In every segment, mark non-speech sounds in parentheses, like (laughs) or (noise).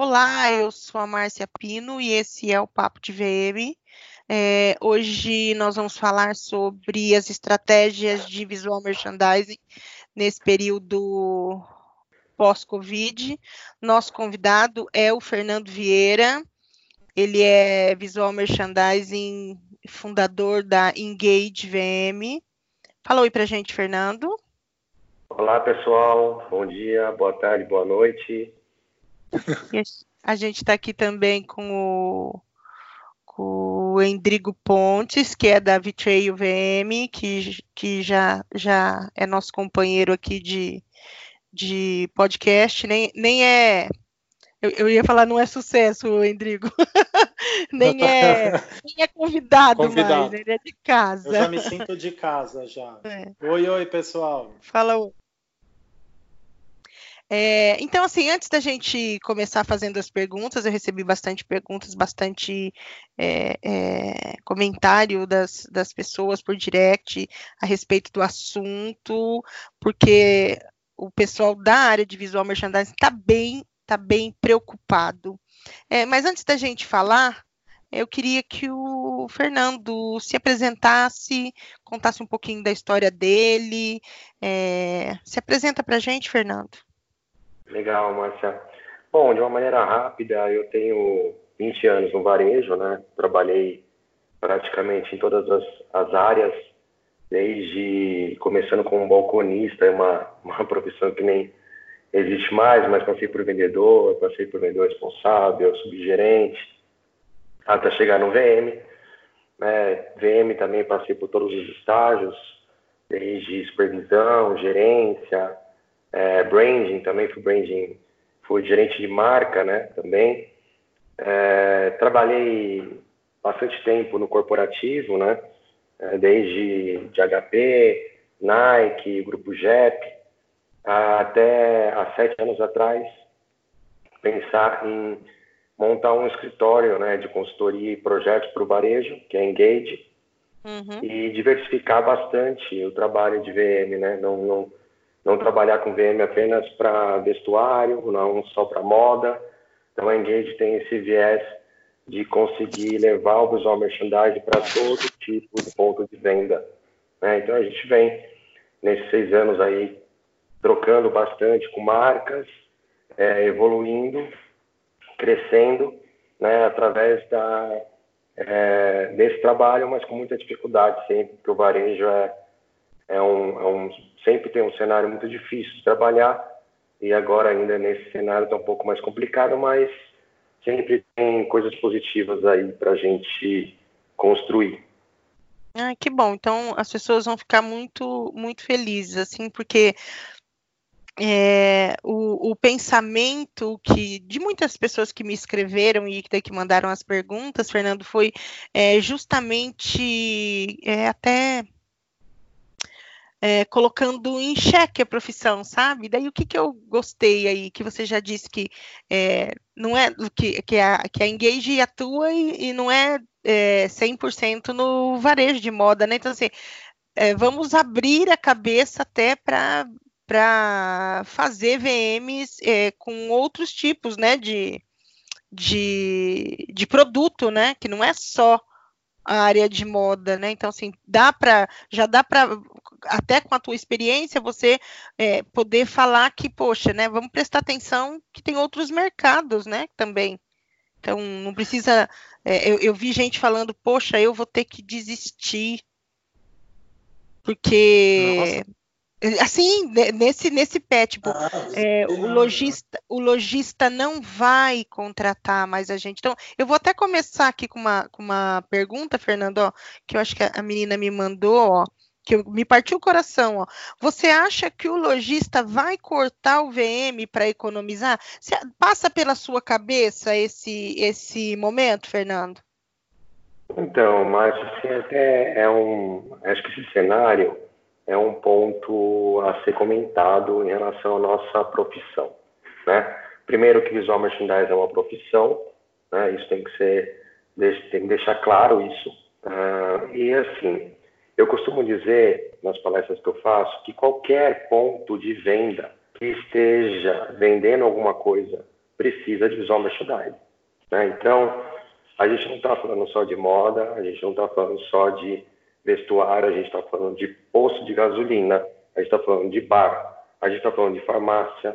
Olá, eu sou a Márcia Pino e esse é o Papo de VM. É, hoje nós vamos falar sobre as estratégias de visual merchandising nesse período pós-Covid. Nosso convidado é o Fernando Vieira, ele é visual merchandising fundador da Engage VM. Fala oi pra gente, Fernando. Olá, pessoal. Bom dia, boa tarde, boa noite. A gente está aqui também com o, com o Endrigo Pontes, que é da Vitreio VM, que, que já, já é nosso companheiro aqui de, de podcast, nem, nem é. Eu, eu ia falar, não é sucesso, Endrigo. (laughs) nem, é, nem é convidado, convidado, mais, ele é de casa. Eu já me sinto de casa já. É. Oi, oi, pessoal. Fala oi. É, então, assim, antes da gente começar fazendo as perguntas, eu recebi bastante perguntas, bastante é, é, comentário das, das pessoas por direct a respeito do assunto, porque o pessoal da área de visual merchandising está bem, tá bem preocupado. É, mas antes da gente falar, eu queria que o Fernando se apresentasse, contasse um pouquinho da história dele. É, se apresenta para a gente, Fernando. Legal, Márcia. Bom, de uma maneira rápida, eu tenho 20 anos no varejo, né? Trabalhei praticamente em todas as, as áreas, desde começando como balconista, é uma, (laughs) uma profissão que nem existe mais, mas passei por vendedor, passei por vendedor responsável, subgerente, até chegar no VM. Né? VM também passei por todos os estágios, desde supervisão, gerência, é, branding também, fui branding, fui gerente de marca, né, também. É, trabalhei bastante tempo no corporativo, né, é, desde de HP, Nike, Grupo JEP, até há sete anos atrás, pensar em montar um escritório né, de consultoria e projetos para o varejo, que é Engage, uhum. e diversificar bastante o trabalho de VM, né? Não, não, não trabalhar com VM apenas para vestuário, não só para moda. Então a Engage tem esse viés de conseguir levar o visual merchandising para todo tipo de ponto de venda. Né? Então a gente vem nesses seis anos aí trocando bastante com marcas, é, evoluindo, crescendo, né, através da, é, desse trabalho, mas com muita dificuldade sempre, porque o varejo é, é, um, é um sempre tem um cenário muito difícil de trabalhar e agora ainda nesse cenário está um pouco mais complicado, mas sempre tem coisas positivas aí para a gente construir. Ah, que bom. Então as pessoas vão ficar muito, muito felizes, assim, porque é, o, o, pensamento que de muitas pessoas que me escreveram e que, mandaram as perguntas, Fernando, foi é, justamente é, até é, colocando em xeque a profissão, sabe? Daí o que, que eu gostei aí, que você já disse que é, não é que, que, a, que a Engage atua e, e não é, é 100% no varejo de moda, né? Então, assim, é, vamos abrir a cabeça até para para fazer VMs é, com outros tipos, né, de, de, de produto, né, que não é só a área de moda, né? Então, assim, dá para, já dá para, até com a tua experiência, você é, poder falar que, poxa, né? Vamos prestar atenção que tem outros mercados, né? Também. Então, não precisa. É, eu, eu vi gente falando, poxa, eu vou ter que desistir porque Nossa. Assim, nesse, nesse pé, tipo, ah, é, o, lojista, o lojista não vai contratar mais a gente. Então, eu vou até começar aqui com uma, com uma pergunta, Fernando, ó, que eu acho que a menina me mandou, ó, que eu, me partiu o coração. Ó. Você acha que o lojista vai cortar o VM para economizar? Você, passa pela sua cabeça esse, esse momento, Fernando? Então, mas assim, até é um. Acho que esse cenário é um ponto a ser comentado em relação à nossa profissão. Né? Primeiro que visual merchandising é uma profissão, né? isso tem que ser, tem que deixar claro isso. Uh, e assim, eu costumo dizer nas palestras que eu faço que qualquer ponto de venda que esteja vendendo alguma coisa precisa de visual merchandising. Né? Então, a gente não está falando só de moda, a gente não está falando só de vestuário, a gente está falando de posto de gasolina, a gente está falando de bar, a gente está falando de farmácia,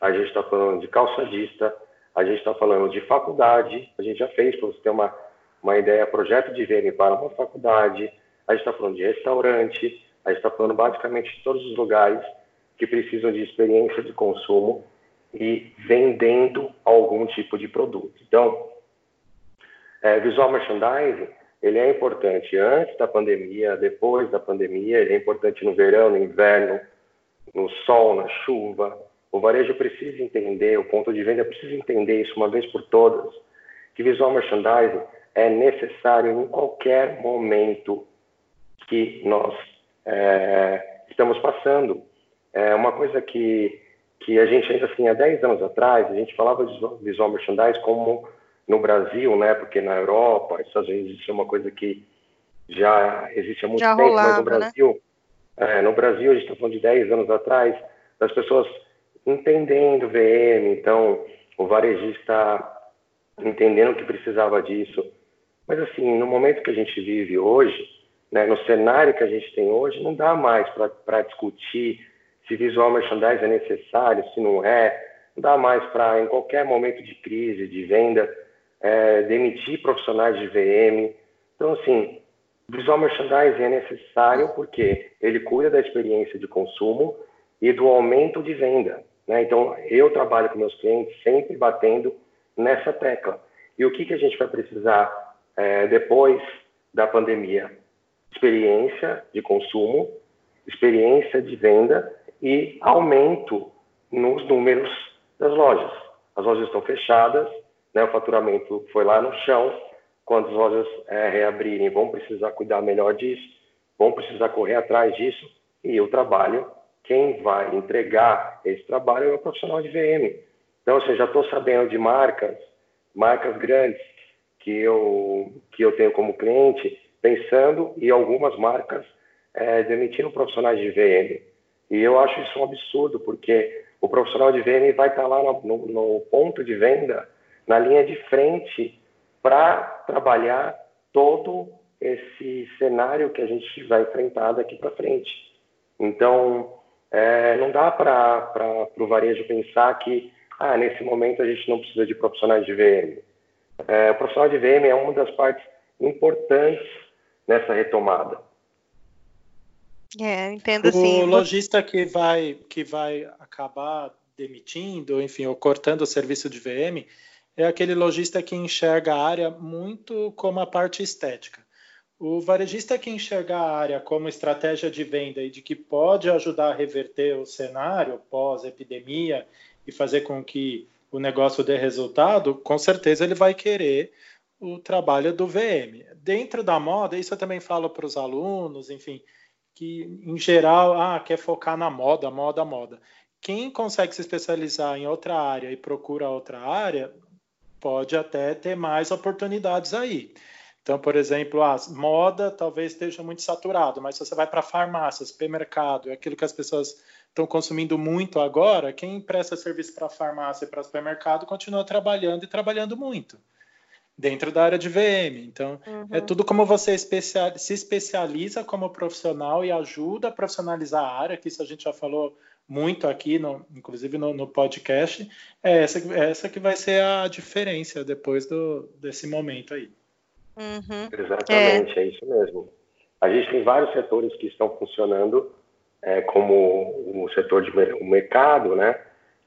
a gente está falando de calçadista, a gente está falando de faculdade, a gente já fez, para você ter uma, uma ideia, projeto de VM para uma faculdade, a gente está falando de restaurante, a gente está falando basicamente de todos os lugares que precisam de experiência de consumo e vendendo algum tipo de produto. Então, é, visual merchandising, ele é importante antes da pandemia, depois da pandemia, ele é importante no verão, no inverno, no sol, na chuva. O varejo precisa entender, o ponto de venda precisa entender isso uma vez por todas, que visual merchandising é necessário em qualquer momento que nós é, estamos passando. É uma coisa que, que a gente ainda assim, há 10 anos atrás, a gente falava de visual merchandising como no Brasil, né? Porque na Europa, nos Estados Unidos, isso é uma coisa que já existe há muito já tempo, rolava, mas no né? Brasil, né? é, no Brasil a gente está falando de 10 anos atrás, das pessoas entendendo VM, então o varejista entendendo que precisava disso. Mas assim, no momento que a gente vive hoje, né, no cenário que a gente tem hoje, não dá mais para discutir se visual merchandising é necessário, se não é. Não dá mais para, em qualquer momento de crise, de venda, é, demitir profissionais de VM. Então, assim, visual merchandising é necessário porque ele cuida da experiência de consumo e do aumento de venda. Né? Então, eu trabalho com meus clientes sempre batendo nessa tecla. E o que, que a gente vai precisar é, depois da pandemia? Experiência de consumo, experiência de venda e aumento nos números das lojas. As lojas estão fechadas, né, o faturamento foi lá no chão. Quando as lojas é, reabrirem, vão precisar cuidar melhor disso, vão precisar correr atrás disso. E o trabalho, quem vai entregar esse trabalho é o profissional de VM. Então, assim, já estou sabendo de marcas, marcas grandes que eu que eu tenho como cliente, pensando e algumas marcas é, demitindo profissionais de VM. E eu acho isso um absurdo, porque o profissional de VM vai estar lá no, no, no ponto de venda na linha de frente para trabalhar todo esse cenário que a gente vai enfrentar daqui para frente. Então, é, não dá para o varejo pensar que ah, nesse momento a gente não precisa de profissionais de VM. É, o profissional de VM é uma das partes importantes nessa retomada. É, entendo assim. O lojista que vai, que vai acabar demitindo, enfim, ou cortando o serviço de VM, é aquele lojista que enxerga a área muito como a parte estética. O varejista que enxerga a área como estratégia de venda e de que pode ajudar a reverter o cenário pós-epidemia e fazer com que o negócio dê resultado, com certeza ele vai querer o trabalho do VM. Dentro da moda, isso eu também falo para os alunos, enfim, que em geral, ah, quer focar na moda, moda, moda. Quem consegue se especializar em outra área e procura outra área, pode até ter mais oportunidades aí. Então, por exemplo, a moda talvez esteja muito saturado, mas se você vai para farmácia, supermercado, é aquilo que as pessoas estão consumindo muito agora, quem presta serviço para farmácia e para supermercado continua trabalhando e trabalhando muito dentro da área de VM. Então, é uhum. é tudo como você especial, se especializa como profissional e ajuda a profissionalizar a área, que isso a gente já falou muito aqui, no, inclusive no, no, podcast, é essa, essa que vai ser a diferença depois do, desse momento aí. Uhum. Exatamente, é. é. isso mesmo. A gente tem vários setores que estão funcionando é, como o setor de o mercado, né?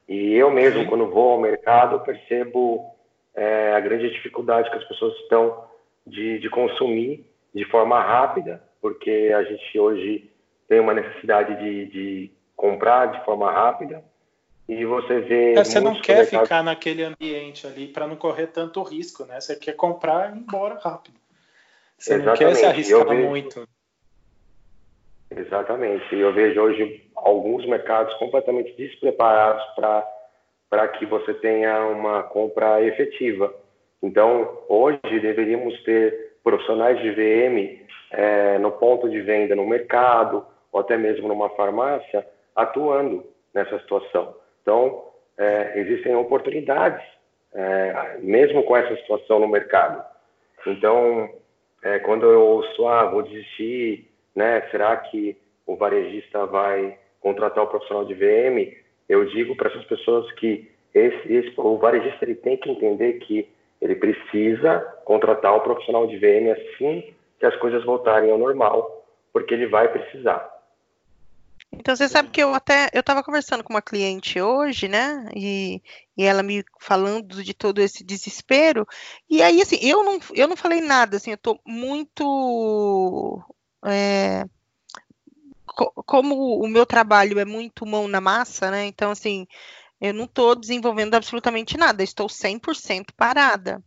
E eu mesmo, Sim. quando vou ao mercado, percebo é, a grande dificuldade que as pessoas estão de, de consumir de forma rápida, porque a gente hoje tem uma necessidade de, de comprar de forma rápida e você vê. É, você não quer ficar naquele ambiente ali para não correr tanto risco, né? Você quer comprar e ir embora rápido. Você Exatamente. não quer se arriscar vejo... muito. Exatamente. E eu vejo hoje alguns mercados completamente despreparados para que você tenha uma compra efetiva. Então, hoje deveríamos ter profissionais de VM é, no ponto de venda no mercado ou até mesmo numa farmácia atuando nessa situação. Então, é, existem oportunidades é, mesmo com essa situação no mercado. Então, é, quando eu ouço, ah, vou desistir, né? Será que o varejista vai contratar o profissional de VM? Eu digo para essas pessoas que esse, esse, o varejista ele tem que entender que ele precisa contratar o profissional de VM assim que as coisas voltarem ao normal, porque ele vai precisar. Então você sabe que eu até eu estava conversando com uma cliente hoje, né? E, e ela me falando de todo esse desespero. E aí assim, eu não eu não falei nada, assim, eu estou muito é, co como o meu trabalho é muito mão na massa, né? Então assim, eu não estou desenvolvendo absolutamente nada, estou 100% parada.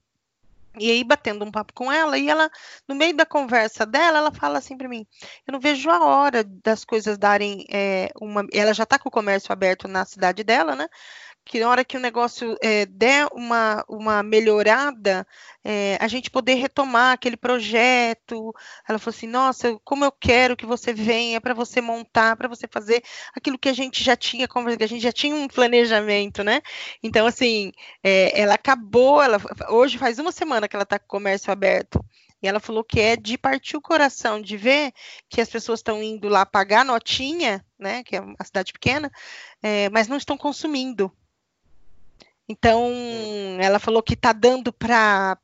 E aí, batendo um papo com ela, e ela, no meio da conversa dela, ela fala assim para mim: eu não vejo a hora das coisas darem é, uma. Ela já está com o comércio aberto na cidade dela, né? Que na hora que o negócio é, der uma, uma melhorada, é, a gente poder retomar aquele projeto. Ela falou assim: Nossa, como eu quero que você venha para você montar, para você fazer aquilo que a gente já tinha que a gente já tinha um planejamento, né? Então, assim, é, ela acabou, ela, hoje faz uma semana que ela está com o comércio aberto. E ela falou que é de partir o coração de ver que as pessoas estão indo lá pagar notinha, né? Que é uma cidade pequena, é, mas não estão consumindo. Então, ela falou que está dando para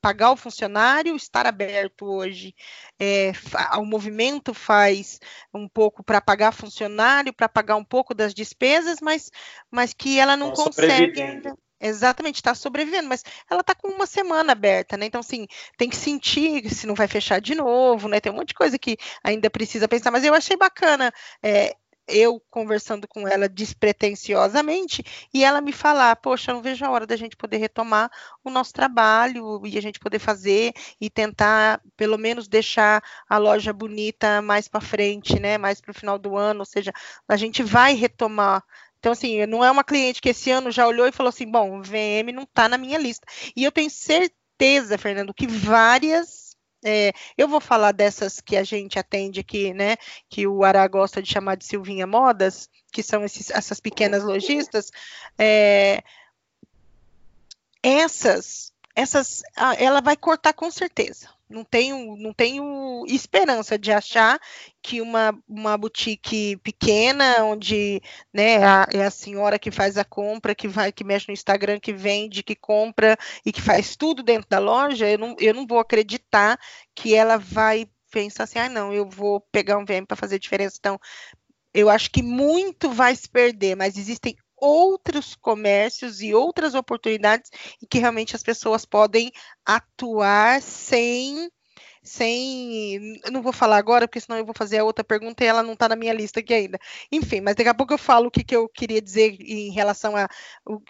pagar o funcionário, estar aberto hoje. É, o movimento faz um pouco para pagar funcionário, para pagar um pouco das despesas, mas, mas que ela não consegue ainda. Exatamente, está sobrevivendo, mas ela está com uma semana aberta, né? Então, assim, tem que sentir se não vai fechar de novo, né? Tem um monte de coisa que ainda precisa pensar, mas eu achei bacana é, eu conversando com ela despretensiosamente e ela me falar, poxa, não vejo a hora da gente poder retomar o nosso trabalho e a gente poder fazer e tentar pelo menos deixar a loja bonita mais para frente, né, mais para o final do ano, ou seja, a gente vai retomar então, assim, não é uma cliente que esse ano já olhou e falou assim: bom, VM não está na minha lista. E eu tenho certeza, Fernando, que várias é, eu vou falar dessas que a gente atende aqui, né? Que o Ará gosta de chamar de Silvinha Modas, que são esses, essas pequenas lojistas. É, essas, essas, ela vai cortar com certeza. Não tenho, não tenho esperança de achar que uma, uma boutique pequena, onde né, a, é a senhora que faz a compra, que vai, que mexe no Instagram, que vende, que compra e que faz tudo dentro da loja, eu não, eu não vou acreditar que ela vai pensar assim, ah, não, eu vou pegar um VM para fazer diferença. Então, eu acho que muito vai se perder, mas existem outros comércios e outras oportunidades em que realmente as pessoas podem atuar sem sem. Não vou falar agora, porque senão eu vou fazer a outra pergunta e ela não está na minha lista aqui ainda. Enfim, mas daqui a pouco eu falo o que, que eu queria dizer em relação a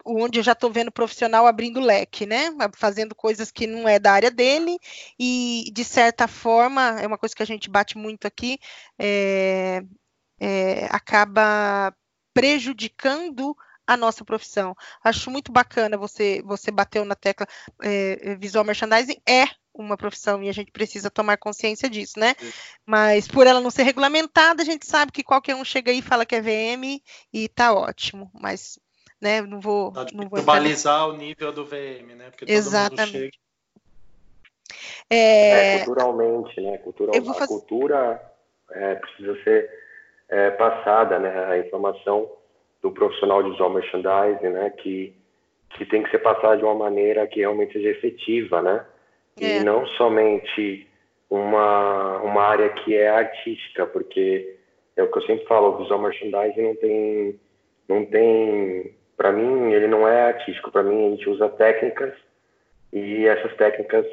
onde eu já estou vendo profissional abrindo leque, né? Fazendo coisas que não é da área dele, e de certa forma, é uma coisa que a gente bate muito aqui, é, é, acaba prejudicando a nossa profissão. Acho muito bacana você você bateu na tecla é, visual merchandising é uma profissão e a gente precisa tomar consciência disso, né? Mas por ela não ser regulamentada, a gente sabe que qualquer um chega aí e fala que é VM e tá ótimo, mas né, não vou não vou balizar o nível do VM, né? Porque Exatamente. chega... é... é... culturalmente, né? Cultural, fazer... A cultura é, precisa ser é, passada, né, a informação do profissional de visual merchandising, né, que, que tem que ser passada de uma maneira que realmente seja efetiva, né, é. e não somente uma, uma área que é artística, porque é o que eu sempre falo, o visual merchandising não tem, não tem, para mim ele não é artístico, para mim a gente usa técnicas e essas técnicas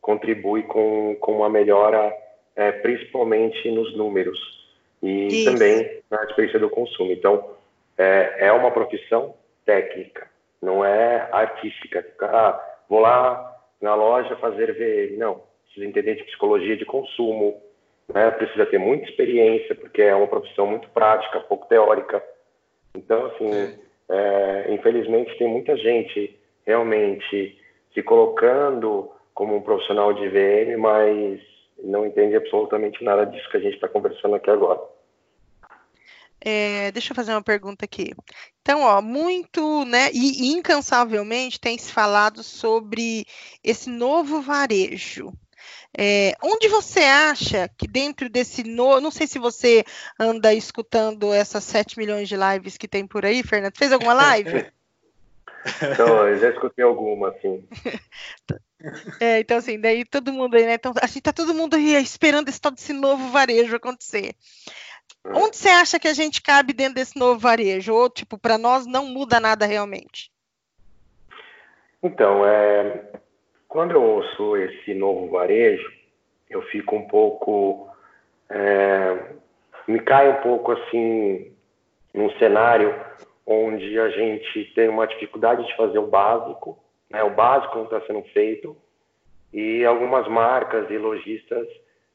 contribuem com, com uma melhora, é, principalmente nos números e Isso. também na experiência do consumo. Então, é, é uma profissão técnica, não é artística. Ah, vou lá na loja fazer ver. Não, precisa entender de psicologia de consumo, né? precisa ter muita experiência, porque é uma profissão muito prática, pouco teórica. Então, assim, é, infelizmente, tem muita gente realmente se colocando como um profissional de VM, mas não entende absolutamente nada disso que a gente está conversando aqui agora. É, deixa eu fazer uma pergunta aqui. Então, ó, muito, né, e, e incansavelmente tem se falado sobre esse novo varejo. É, onde você acha que dentro desse novo, não sei se você anda escutando essas 7 milhões de lives que tem por aí, Fernando, fez alguma live? (laughs) Então, eu já escutei alguma, sim. (laughs) É, então, assim, daí todo mundo aí, né? Então, assim, tá todo mundo aí esperando esse tal desse novo varejo acontecer. É. Onde você acha que a gente cabe dentro desse novo varejo? Ou, tipo, para nós não muda nada realmente? Então, é, quando eu ouço esse novo varejo, eu fico um pouco. É, me cai um pouco assim num cenário onde a gente tem uma dificuldade de fazer o básico, né? o básico não está sendo feito, e algumas marcas e lojistas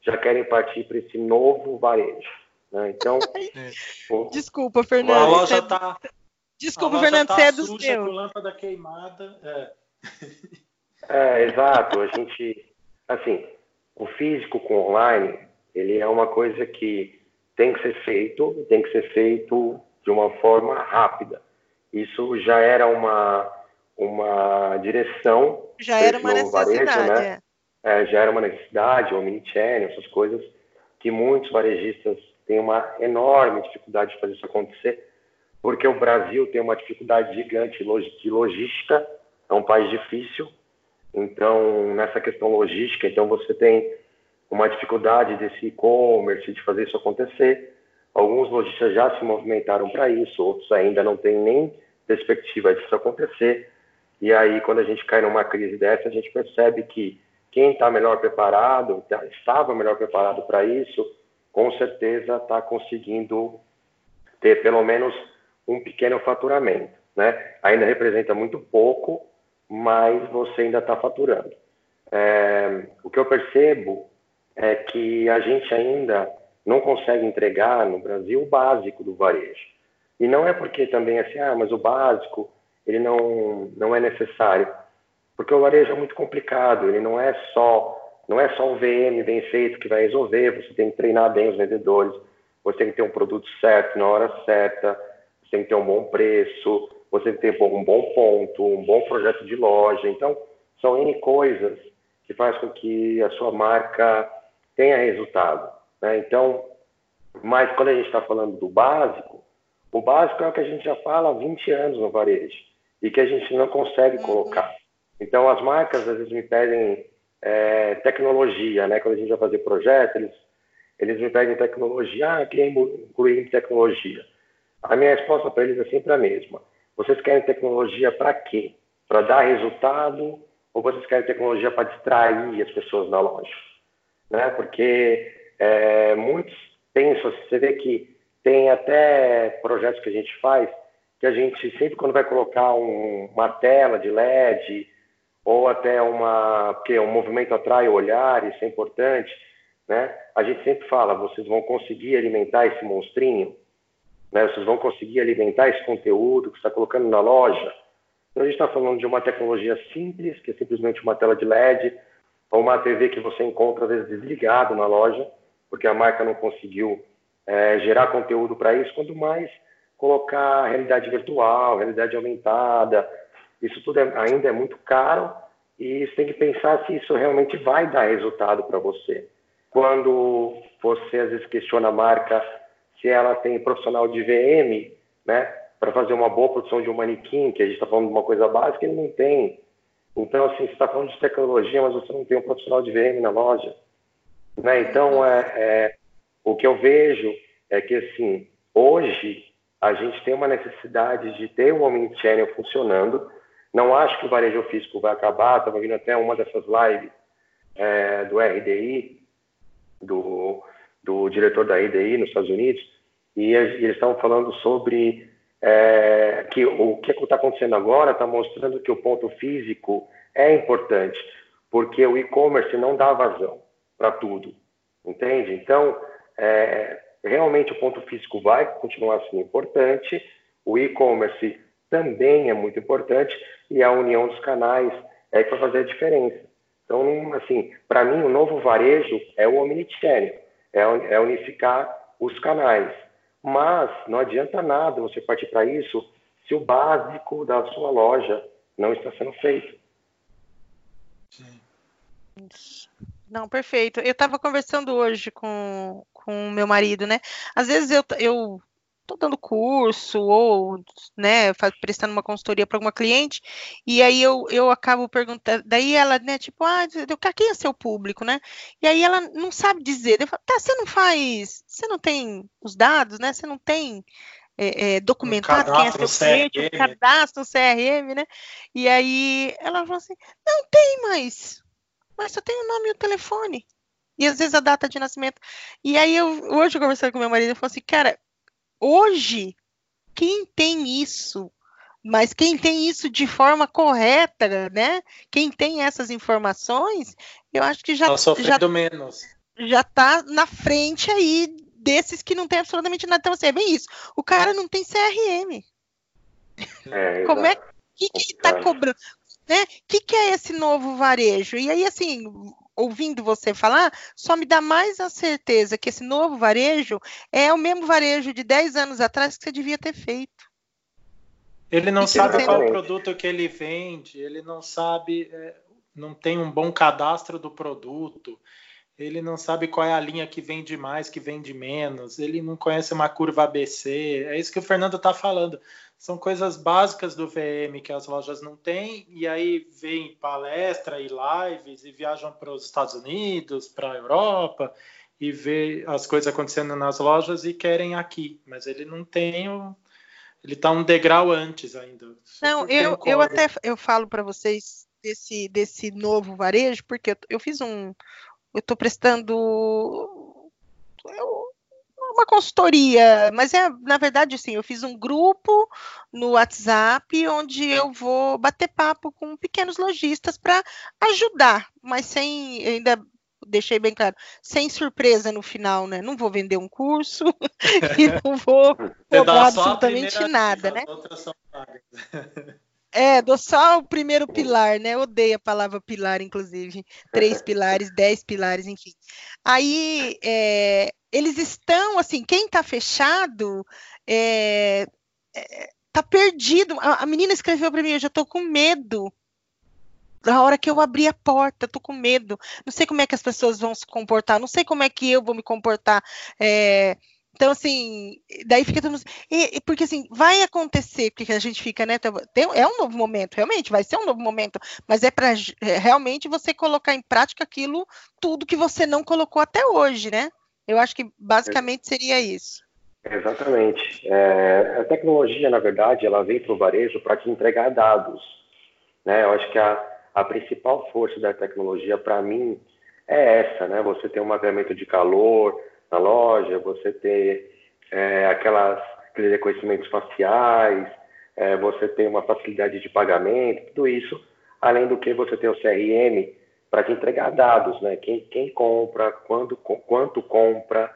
já querem partir para esse novo varejo. Né? Então, (laughs) o, Desculpa, Fernando. A loja está. Desculpa, Fernando, tá você é dos meus. Com lâmpada queimada. É. é, exato. A gente, assim, o físico com online, ele é uma coisa que tem que ser feito, tem que ser feito de uma forma rápida. Isso já era uma, uma direção. Já era uma necessidade. Varejo, né? é. É, já era uma necessidade, o omnichannel, essas coisas que muitos varejistas têm uma enorme dificuldade de fazer isso acontecer, porque o Brasil tem uma dificuldade gigante de logística, é um país difícil. Então, nessa questão logística, então você tem uma dificuldade desse e-commerce, de fazer isso acontecer. Alguns lojistas já se movimentaram para isso, outros ainda não têm nem perspectiva disso acontecer. E aí, quando a gente cai numa crise dessa, a gente percebe que quem está melhor preparado, tá, estava melhor preparado para isso, com certeza está conseguindo ter pelo menos um pequeno faturamento. Né? Ainda representa muito pouco, mas você ainda está faturando. É, o que eu percebo é que a gente ainda não consegue entregar no Brasil o básico do varejo. E não é porque também assim, ah, mas o básico ele não não é necessário, porque o varejo é muito complicado. Ele não é só não é só um VM bem feito que vai resolver. Você tem que treinar bem os vendedores, você tem que ter um produto certo na hora certa, você tem que ter um bom preço, você tem que ter um bom ponto, um bom projeto de loja. Então são n coisas que faz com que a sua marca tenha resultado. Né? Então, mas quando a gente está falando do básico, o básico é o que a gente já fala há 20 anos no varejo e que a gente não consegue uhum. colocar. Então, as marcas às vezes me pedem é, tecnologia, né? Quando a gente vai fazer projeto, eles, eles me pedem tecnologia. Ah, queria incluir tecnologia. A minha resposta para eles é sempre a mesma. Vocês querem tecnologia para quê? Para dar resultado ou vocês querem tecnologia para distrair as pessoas da loja? Né? Porque é, muitos pensam, você vê que tem até projetos que a gente faz que a gente sempre quando vai colocar um, uma tela de LED ou até uma porque um movimento atrai o olhar, isso é importante, né? A gente sempre fala, vocês vão conseguir alimentar esse monstrinho, né? Vocês vão conseguir alimentar esse conteúdo que está colocando na loja. Então a gente está falando de uma tecnologia simples, que é simplesmente uma tela de LED, ou uma TV que você encontra às vezes desligado na loja, porque a marca não conseguiu é, gerar conteúdo para isso, quanto mais colocar realidade virtual, realidade aumentada, isso tudo é, ainda é muito caro e você tem que pensar se isso realmente vai dar resultado para você. Quando você às vezes questiona a marca se ela tem profissional de VM, né, para fazer uma boa produção de um manequim, que a gente está falando de uma coisa básica, ele não tem. Então, assim, você está falando de tecnologia, mas você não tem um profissional de VM na loja. Né? Então, é, é, o que eu vejo é que, assim, hoje a gente tem uma necessidade de ter o Omnichannel funcionando. Não acho que o varejo físico vai acabar. Estava vindo até uma dessas lives é, do RDI, do, do diretor da RDI nos Estados Unidos, e eles estavam falando sobre é, que o que está acontecendo agora está mostrando que o ponto físico é importante, porque o e-commerce não dá vazão para tudo, entende? Então, é, realmente o ponto físico vai continuar sendo importante, o e-commerce também é muito importante e a união dos canais é que vai fazer a diferença. Então, assim, para mim, o novo varejo é o omnichannel, é, é unificar os canais. Mas não adianta nada você partir para isso se o básico da sua loja não está sendo feito. Não, perfeito. Eu estava conversando hoje com o meu marido, né? Às vezes eu, eu tô dando curso ou, né, prestando uma consultoria para alguma cliente, e aí eu, eu acabo perguntando, daí ela, né, tipo, ah, quem é seu público, né? E aí ela não sabe dizer. Eu falo, tá, você não faz, você não tem os dados, né? Você não tem é, é, documentado um quem é seu cliente, um cadastro, CRM, né? E aí ela falou assim, não tem mais, mas só tem o nome e o telefone. E às vezes a data de nascimento. E aí eu hoje eu conversando com meu marido, eu falei assim, cara, hoje, quem tem isso, mas quem tem isso de forma correta, né? Quem tem essas informações, eu acho que já tá já, menos. Já está na frente aí desses que não tem absolutamente nada. Então, assim, é bem isso. O cara não tem CRM. É, (laughs) Como é que está cobrando? Né? O que, que é esse novo varejo? E aí, assim, ouvindo você falar, só me dá mais a certeza que esse novo varejo é o mesmo varejo de 10 anos atrás que você devia ter feito. Ele não sabe qual o produto que ele vende, ele não sabe, é, não tem um bom cadastro do produto, ele não sabe qual é a linha que vende mais, que vende menos, ele não conhece uma curva ABC. É isso que o Fernando está falando são coisas básicas do VM que as lojas não têm, e aí vem palestra e lives e viajam para os Estados Unidos, para a Europa, e vê as coisas acontecendo nas lojas e querem aqui, mas ele não tem o, ele está um degrau antes ainda. Não, eu, eu até eu falo para vocês desse, desse novo varejo, porque eu, eu fiz um. Eu estou prestando. Eu, uma consultoria, mas é, na verdade, assim, eu fiz um grupo no WhatsApp onde eu vou bater papo com pequenos lojistas para ajudar, mas sem ainda deixei bem claro, sem surpresa no final, né? Não vou vender um curso (laughs) e não vou cobrar absolutamente nada, né? (laughs) É, dou só o primeiro pilar, né? Eu odeio a palavra pilar, inclusive. Três (laughs) pilares, dez pilares, enfim. Aí, é, eles estão, assim, quem está fechado é, é, tá perdido. A, a menina escreveu para mim, eu já estou com medo. Na hora que eu abri a porta, tô com medo. Não sei como é que as pessoas vão se comportar, não sei como é que eu vou me comportar. É, então, assim, daí fica todo mundo. E, porque, assim, vai acontecer, porque a gente fica, né? Tem, é um novo momento, realmente, vai ser um novo momento, mas é para é, realmente você colocar em prática aquilo, tudo que você não colocou até hoje, né? Eu acho que basicamente seria isso. Exatamente. É, a tecnologia, na verdade, ela vem para o varejo para te entregar dados. Né? Eu acho que a, a principal força da tecnologia, para mim, é essa, né? Você tem um mapeamento de calor, na loja, você ter é, aquelas, aqueles reconhecimentos faciais, é, você tem uma facilidade de pagamento, tudo isso, além do que você tem o CRM para te entregar dados, né? Quem, quem compra, quando, quanto compra,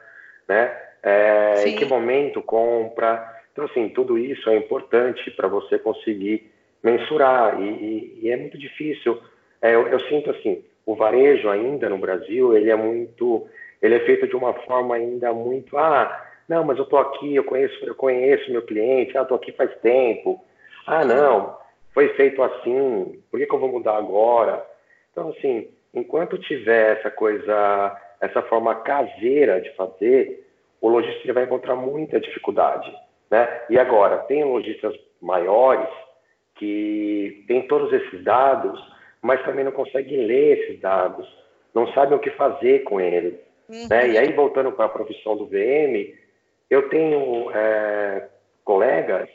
né? É, em que momento compra. Então, assim, tudo isso é importante para você conseguir mensurar e, e, e é muito difícil. É, eu, eu, sinto assim, o varejo ainda no Brasil, ele é muito ele é feito de uma forma ainda muito, ah, não, mas eu estou aqui, eu conheço, eu conheço meu cliente, ah, estou aqui faz tempo. Ah, não, foi feito assim, por que, que eu vou mudar agora? Então, assim, enquanto tiver essa coisa, essa forma caseira de fazer, o lojista vai encontrar muita dificuldade. Né? E agora, tem lojistas maiores que têm todos esses dados, mas também não conseguem ler esses dados, não sabem o que fazer com eles. Uhum. Né? E aí, voltando para a profissão do VM, eu tenho é, colegas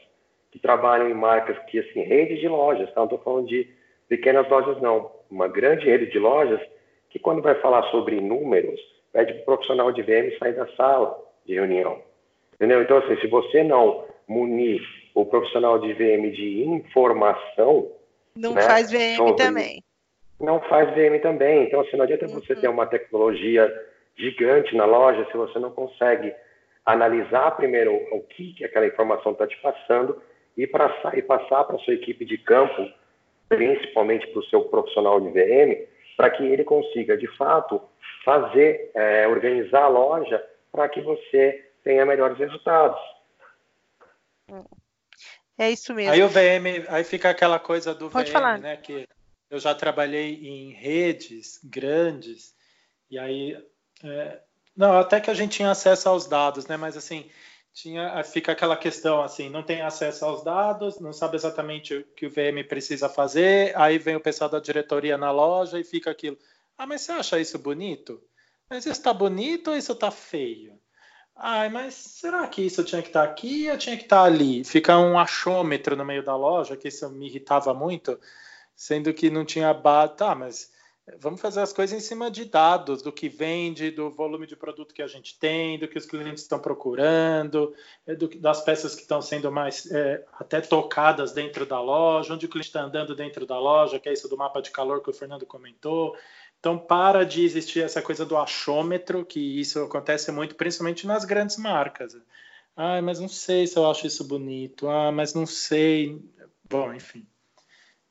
que trabalham em marcas que, assim, rede de lojas, tá? não estou falando de pequenas lojas, não. Uma grande rede de lojas que, quando vai falar sobre números, pede para o profissional de VM sair da sala de reunião. Entendeu? Então, assim, se você não munir o profissional de VM de informação. Não né, faz VM então, também. Não faz VM também. Então, assim, não adianta uhum. você ter uma tecnologia gigante na loja se você não consegue analisar primeiro o que, que aquela informação está te passando e, pra, e passar para a sua equipe de campo, principalmente para o seu profissional de VM, para que ele consiga, de fato, fazer, é, organizar a loja para que você tenha melhores resultados. É isso mesmo. Aí o VM, aí fica aquela coisa do Pode VM, falar. né? Que eu já trabalhei em redes grandes, e aí. É, não, até que a gente tinha acesso aos dados, né? Mas assim, tinha, fica aquela questão assim, não tem acesso aos dados, não sabe exatamente o que o VM precisa fazer, aí vem o pessoal da diretoria na loja e fica aquilo. Ah, mas você acha isso bonito? Mas isso está bonito ou isso está feio? Ai, mas será que isso tinha que estar tá aqui ou tinha que estar tá ali? Fica um achômetro no meio da loja, que isso me irritava muito, sendo que não tinha base. Tá, mas vamos fazer as coisas em cima de dados, do que vende, do volume de produto que a gente tem, do que os clientes estão procurando, é, do, das peças que estão sendo mais é, até tocadas dentro da loja, onde o cliente está andando dentro da loja, que é isso do mapa de calor que o Fernando comentou. Então, para de existir essa coisa do achômetro, que isso acontece muito, principalmente nas grandes marcas. Ah, mas não sei se eu acho isso bonito. Ah, mas não sei. Bom, enfim.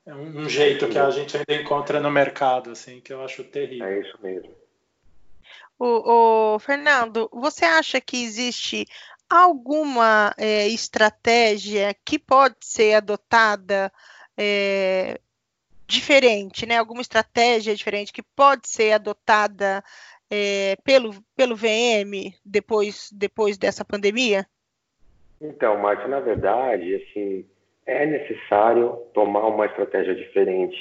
É um, um jeito que a gente ainda encontra no mercado, assim, que eu acho terrível. É isso mesmo. O, o Fernando, você acha que existe alguma é, estratégia que pode ser adotada é, diferente, né? Alguma estratégia diferente que pode ser adotada é, pelo, pelo VM depois, depois dessa pandemia? Então, Márcia, na verdade, assim, é necessário tomar uma estratégia diferente,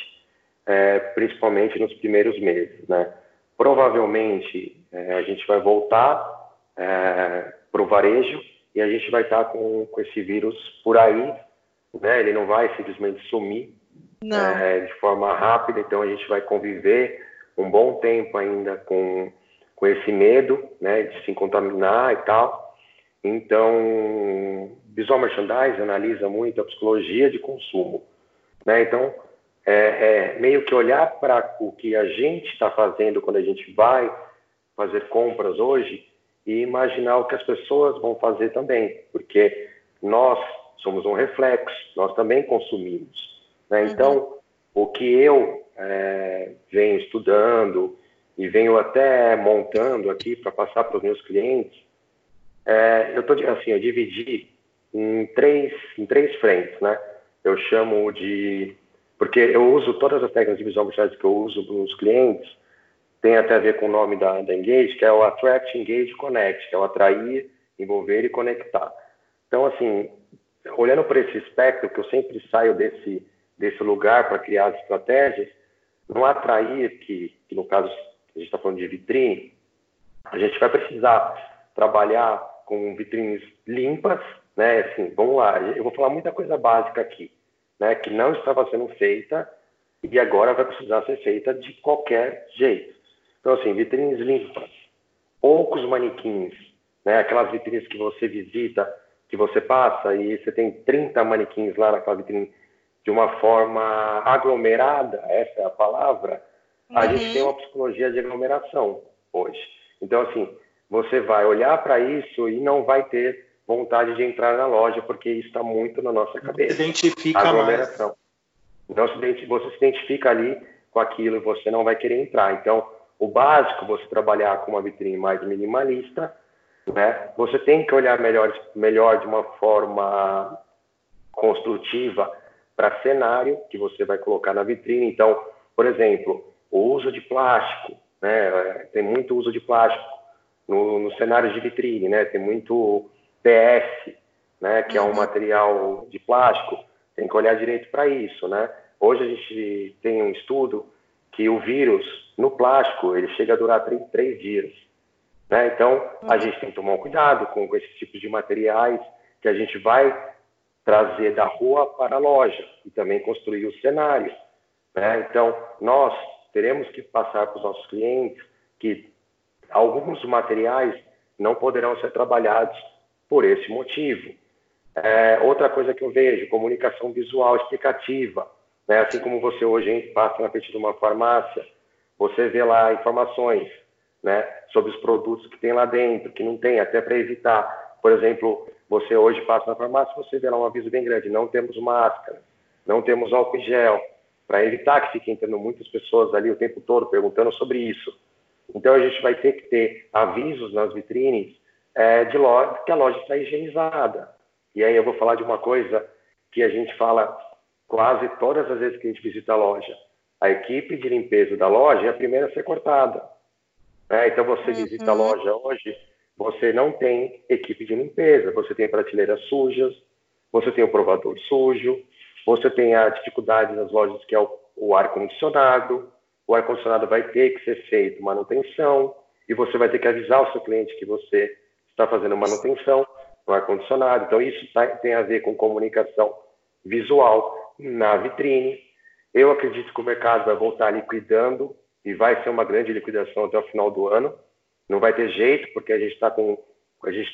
é, principalmente nos primeiros meses, né? Provavelmente é, a gente vai voltar é, para o varejo e a gente vai estar com, com esse vírus por aí, né? Ele não vai simplesmente sumir, é, de forma rápida, então a gente vai conviver um bom tempo ainda com, com esse medo né, de se contaminar e tal. Então, Visual Merchandising analisa muito a psicologia de consumo. Né? Então, é, é meio que olhar para o que a gente está fazendo quando a gente vai fazer compras hoje e imaginar o que as pessoas vão fazer também, porque nós somos um reflexo, nós também consumimos. Né? Uhum. Então, o que eu é, venho estudando e venho até montando aqui para passar para os meus clientes, é, eu tô assim, eu dividi em três em três frentes, né? Eu chamo de porque eu uso todas as técnicas de visual merchandising que eu uso para os clientes tem até a ver com o nome da, da Engage, que é o Attract, Engage, Connect, que é o atrair, envolver e conectar. Então, assim, olhando para esse espectro, que eu sempre saio desse desse lugar para criar as estratégias, não atrair, que, que no caso a gente está falando de vitrine, a gente vai precisar trabalhar com vitrines limpas, né? Assim, vamos lá, eu vou falar muita coisa básica aqui, né? Que não estava sendo feita e agora vai precisar ser feita de qualquer jeito. Então, assim, vitrines limpas, poucos manequins, né? Aquelas vitrines que você visita, que você passa e você tem 30 manequins lá naquela vitrine de uma forma aglomerada, essa é a palavra, uhum. a gente tem uma psicologia de aglomeração hoje. Então, assim, você vai olhar para isso e não vai ter vontade de entrar na loja, porque isso está muito na nossa cabeça. Se identifica aglomeração. Mais. Não você se identifica ali com aquilo e você não vai querer entrar. Então, o básico, você trabalhar com uma vitrine mais minimalista, né? Você tem que olhar melhor, melhor de uma forma construtiva para cenário que você vai colocar na vitrine. Então, por exemplo, o uso de plástico, né? Tem muito uso de plástico no, no cenário de vitrine, né? Tem muito PS, né? Que é um uhum. material de plástico. Tem que olhar direito para isso, né? Hoje a gente tem um estudo que o vírus no plástico ele chega a durar três, três dias. Né? Então a uhum. gente tem que tomar um cuidado com, com esses tipos de materiais que a gente vai trazer da rua para a loja e também construir o cenário. Né? Então, nós teremos que passar para os nossos clientes que alguns materiais não poderão ser trabalhados por esse motivo. É, outra coisa que eu vejo, comunicação visual explicativa. Né? Assim como você hoje passa na frente de uma farmácia, você vê lá informações né, sobre os produtos que tem lá dentro, que não tem, até para evitar, por exemplo, você hoje passa na farmácia, você vê lá um aviso bem grande: não temos máscara, não temos álcool em gel, para evitar que fiquem entrando muitas pessoas ali o tempo todo perguntando sobre isso. Então a gente vai ter que ter avisos nas vitrines é, de loja, que a loja está higienizada. E aí eu vou falar de uma coisa que a gente fala quase todas as vezes que a gente visita a loja. A equipe de limpeza da loja é a primeira a ser cortada. Né? Então você uhum. visita a loja hoje, você não tem equipe de limpeza, você tem prateleiras sujas, você tem o provador sujo, você tem a dificuldade nas lojas que é o, o ar-condicionado, o ar-condicionado vai ter que ser feito manutenção e você vai ter que avisar o seu cliente que você está fazendo manutenção no ar-condicionado. Então, isso tá, tem a ver com comunicação visual na vitrine. Eu acredito que o mercado vai voltar liquidando e vai ser uma grande liquidação até o final do ano. Não vai ter jeito, porque a gente está com. A gente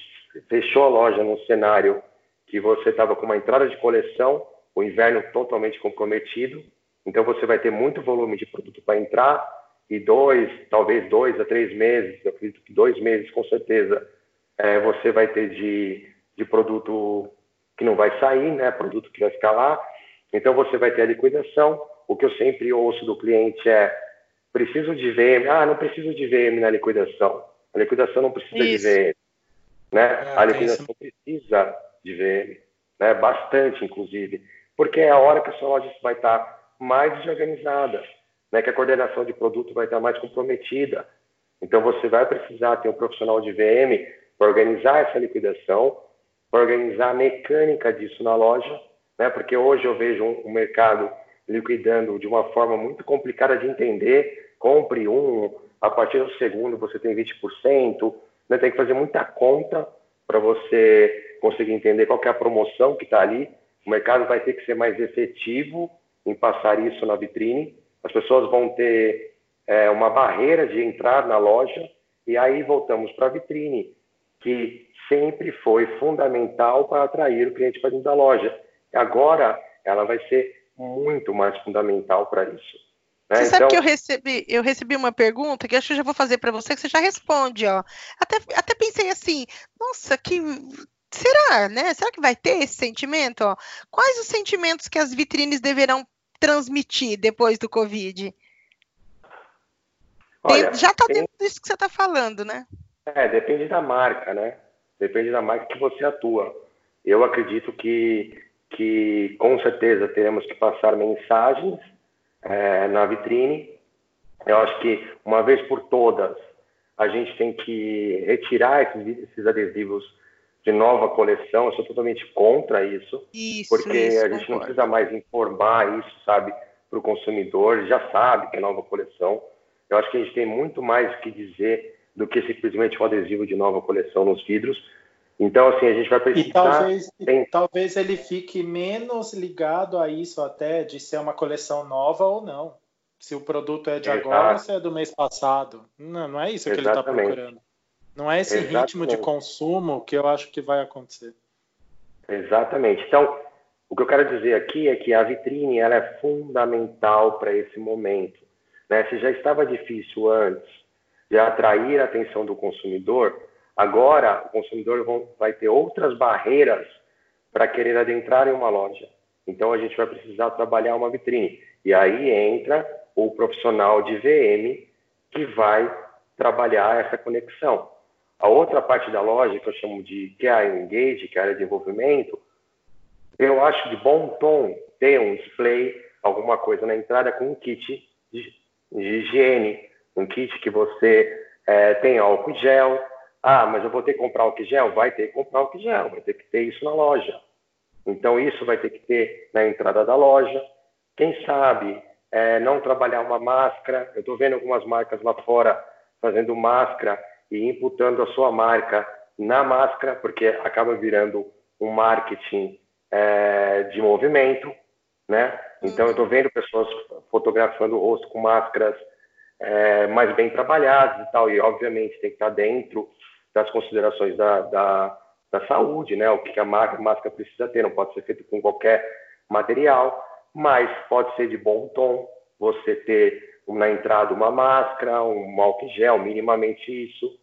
fechou a loja num cenário que você estava com uma entrada de coleção, o inverno totalmente comprometido, então você vai ter muito volume de produto para entrar e dois, talvez dois a três meses, eu acredito que dois meses com certeza, é, você vai ter de, de produto que não vai sair, né? Produto que vai ficar lá. Então você vai ter a liquidação. O que eu sempre ouço do cliente é preciso de VM. Ah, não preciso de VM na liquidação. A liquidação não precisa Isso. de VM. Né? É, a liquidação precisa de VM. Né? Bastante, inclusive. Porque é a hora que a sua loja vai estar mais desorganizada. Né? Que a coordenação de produto vai estar mais comprometida. Então você vai precisar ter um profissional de VM para organizar essa liquidação, para organizar a mecânica disso na loja, né? Porque hoje eu vejo um, um mercado liquidando de uma forma muito complicada de entender. Compre um, a partir do segundo você tem 20%, né? tem que fazer muita conta para você conseguir entender qual é a promoção que está ali. O mercado vai ter que ser mais efetivo em passar isso na vitrine. As pessoas vão ter é, uma barreira de entrar na loja e aí voltamos para a vitrine que sempre foi fundamental para atrair o cliente para dentro da loja. Agora, ela vai ser muito mais fundamental para isso. Né? Você sabe então... que eu recebi, eu recebi uma pergunta que acho que eu já vou fazer para você, que você já responde, ó. Até, até pensei assim, nossa, que será, né? Será que vai ter esse sentimento? Ó? Quais os sentimentos que as vitrines deverão transmitir depois do Covid? Olha, tem, já está tem... dentro disso que você está falando, né? É, depende da marca, né? Depende da marca que você atua. Eu acredito que, que com certeza teremos que passar mensagens é, na vitrine. Eu acho que uma vez por todas a gente tem que retirar esses, esses adesivos de nova coleção. Eu sou totalmente contra isso, isso porque isso, a gente concordo. não precisa mais informar isso, sabe, para o consumidor. Já sabe que é nova coleção. Eu acho que a gente tem muito mais o que dizer do que simplesmente um adesivo de nova coleção nos vidros. Então, assim, a gente vai precisar... E talvez, tem... talvez ele fique menos ligado a isso até, de ser uma coleção nova ou não. Se o produto é de Exato. agora ou se é do mês passado. Não, não é isso que Exatamente. ele está procurando. Não é esse Exatamente. ritmo de consumo que eu acho que vai acontecer. Exatamente. Então, o que eu quero dizer aqui é que a vitrine ela é fundamental para esse momento. Né? Se já estava difícil antes, de atrair a atenção do consumidor, agora o consumidor vai ter outras barreiras para querer adentrar em uma loja. Então a gente vai precisar trabalhar uma vitrine. E aí entra o profissional de VM que vai trabalhar essa conexão. A outra parte da loja, que eu chamo de que Engage, que é a área de desenvolvimento, eu acho de bom tom ter um display, alguma coisa na entrada com um kit de, de higiene, um kit que você é, tem álcool gel. Ah, mas eu vou ter que comprar álcool gel? Vai ter que comprar álcool gel, vai ter que ter isso na loja. Então, isso vai ter que ter na entrada da loja. Quem sabe é, não trabalhar uma máscara. Eu estou vendo algumas marcas lá fora fazendo máscara e imputando a sua marca na máscara, porque acaba virando um marketing é, de movimento, né? Então, eu estou vendo pessoas fotografando o rosto com máscaras é, mais bem trabalhados e tal, e obviamente tem que estar dentro das considerações da, da, da saúde, né? O que a máscara precisa ter, não pode ser feito com qualquer material, mas pode ser de bom tom você ter na entrada uma máscara, um álcool gel, minimamente isso,